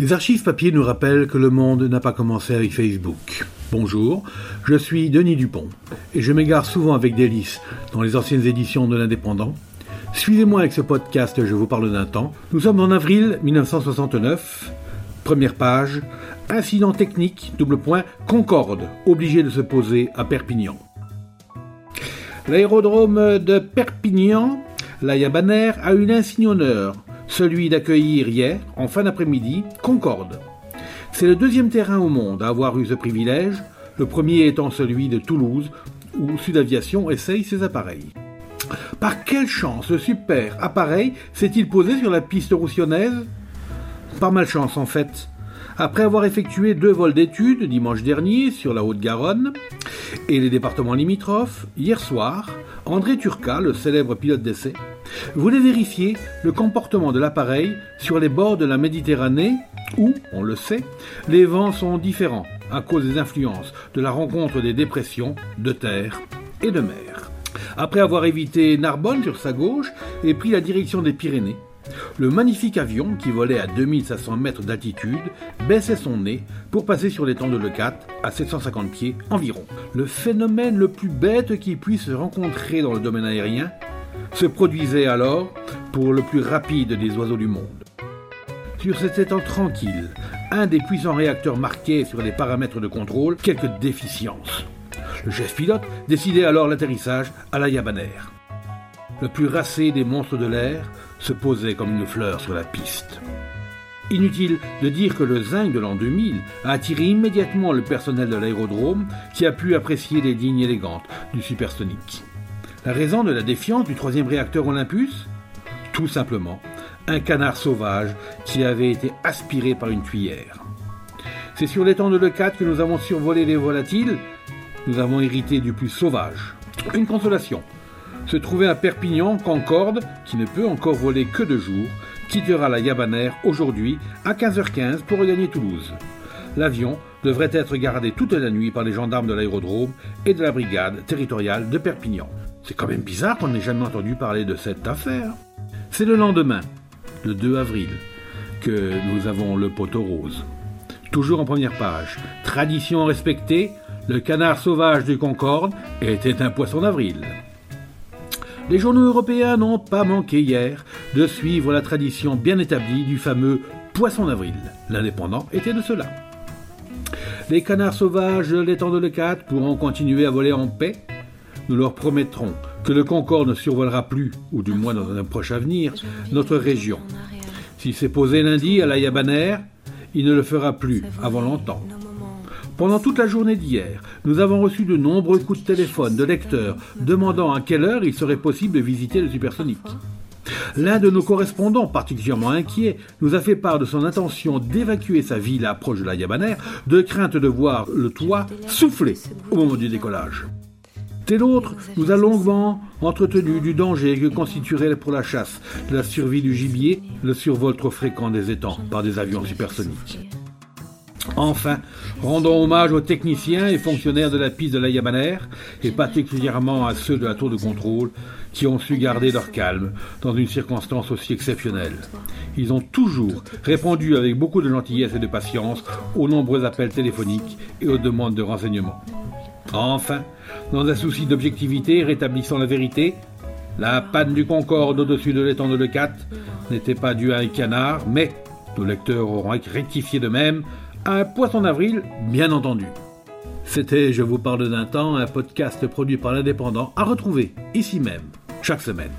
Les archives papier nous rappellent que le monde n'a pas commencé avec Facebook. Bonjour, je suis Denis Dupont et je m'égare souvent avec délice dans les anciennes éditions de l'Indépendant. Suivez-moi avec ce podcast Je vous parle d'un temps. Nous sommes en avril 1969. Première page. Incident technique, double point, Concorde, obligé de se poser à Perpignan. L'aérodrome de Perpignan, la Yabanère, a eu l'insigne honneur celui d'accueillir hier, en fin d'après-midi, Concorde. C'est le deuxième terrain au monde à avoir eu ce privilège, le premier étant celui de Toulouse, où Sudaviation essaye ses appareils. Par quelle chance ce super appareil s'est-il posé sur la piste roussillonnaise? Par malchance en fait. Après avoir effectué deux vols d'études dimanche dernier sur la Haute-Garonne et les départements limitrophes, hier soir, André Turca, le célèbre pilote d'essai, voulait vérifier le comportement de l'appareil sur les bords de la Méditerranée où, on le sait, les vents sont différents à cause des influences de la rencontre des dépressions de terre et de mer. Après avoir évité Narbonne sur sa gauche et pris la direction des Pyrénées, le magnifique avion, qui volait à 2500 mètres d'altitude, baissait son nez pour passer sur l'étang de Leucate à 750 pieds environ. Le phénomène le plus bête qui puisse se rencontrer dans le domaine aérien se produisait alors pour le plus rapide des oiseaux du monde. Sur cet étang tranquille, un des puissants réacteurs marquait sur les paramètres de contrôle quelques déficiences. Le chef pilote décidait alors l'atterrissage à la Yabanère. Le plus racé des monstres de l'air se posait comme une fleur sur la piste. Inutile de dire que le zinc de l'an 2000 a attiré immédiatement le personnel de l'aérodrome qui a pu apprécier les lignes élégantes du supersonique. La raison de la défiance du troisième réacteur Olympus? Tout simplement, un canard sauvage qui avait été aspiré par une cuillère. C'est sur l'étang de Leucate que nous avons survolé les volatiles. Nous avons hérité du plus sauvage. Une consolation. Se trouver à Perpignan, Concorde, qui ne peut encore voler que deux jours, quittera la Yabanère aujourd'hui à 15h15 pour regagner Toulouse. L'avion devrait être gardé toute la nuit par les gendarmes de l'aérodrome et de la brigade territoriale de Perpignan. C'est quand même bizarre qu'on n'ait jamais entendu parler de cette affaire. C'est le lendemain, le 2 avril, que nous avons le poteau rose. Toujours en première page. Tradition respectée, le canard sauvage du Concorde était un poisson d'avril. Les journaux européens n'ont pas manqué hier de suivre la tradition bien établie du fameux poisson d'avril. L'indépendant était de cela. Les canards sauvages l'étang de Leucate pourront continuer à voler en paix nous leur promettrons que le Concorde ne survolera plus, ou du moins dans un proche avenir, notre région. S'il s'est posé lundi à la Yabanère, il ne le fera plus avant longtemps. Pendant toute la journée d'hier, nous avons reçu de nombreux coups de téléphone de lecteurs demandant à quelle heure il serait possible de visiter le supersonique. L'un de nos correspondants, particulièrement inquiet, nous a fait part de son intention d'évacuer sa ville proche de la Yabanère, de crainte de voir le toit souffler au moment du décollage. Et l'autre nous a longuement entretenu du danger que constituerait pour la chasse, de la survie du gibier, le survol trop fréquent des étangs par des avions supersoniques. Enfin, rendons hommage aux techniciens et fonctionnaires de la piste de la Yabanère, et particulièrement à ceux de la tour de contrôle, qui ont su garder leur calme dans une circonstance aussi exceptionnelle. Ils ont toujours répondu avec beaucoup de gentillesse et de patience aux nombreux appels téléphoniques et aux demandes de renseignements. Enfin, dans un souci d'objectivité rétablissant la vérité, la panne du Concorde au-dessus de l'étang de Leucate n'était pas due à un canard, mais, nos lecteurs auront rectifié de même, à un poisson d'avril, bien entendu. C'était Je vous parle d'un temps, un podcast produit par l'Indépendant, à retrouver ici même, chaque semaine.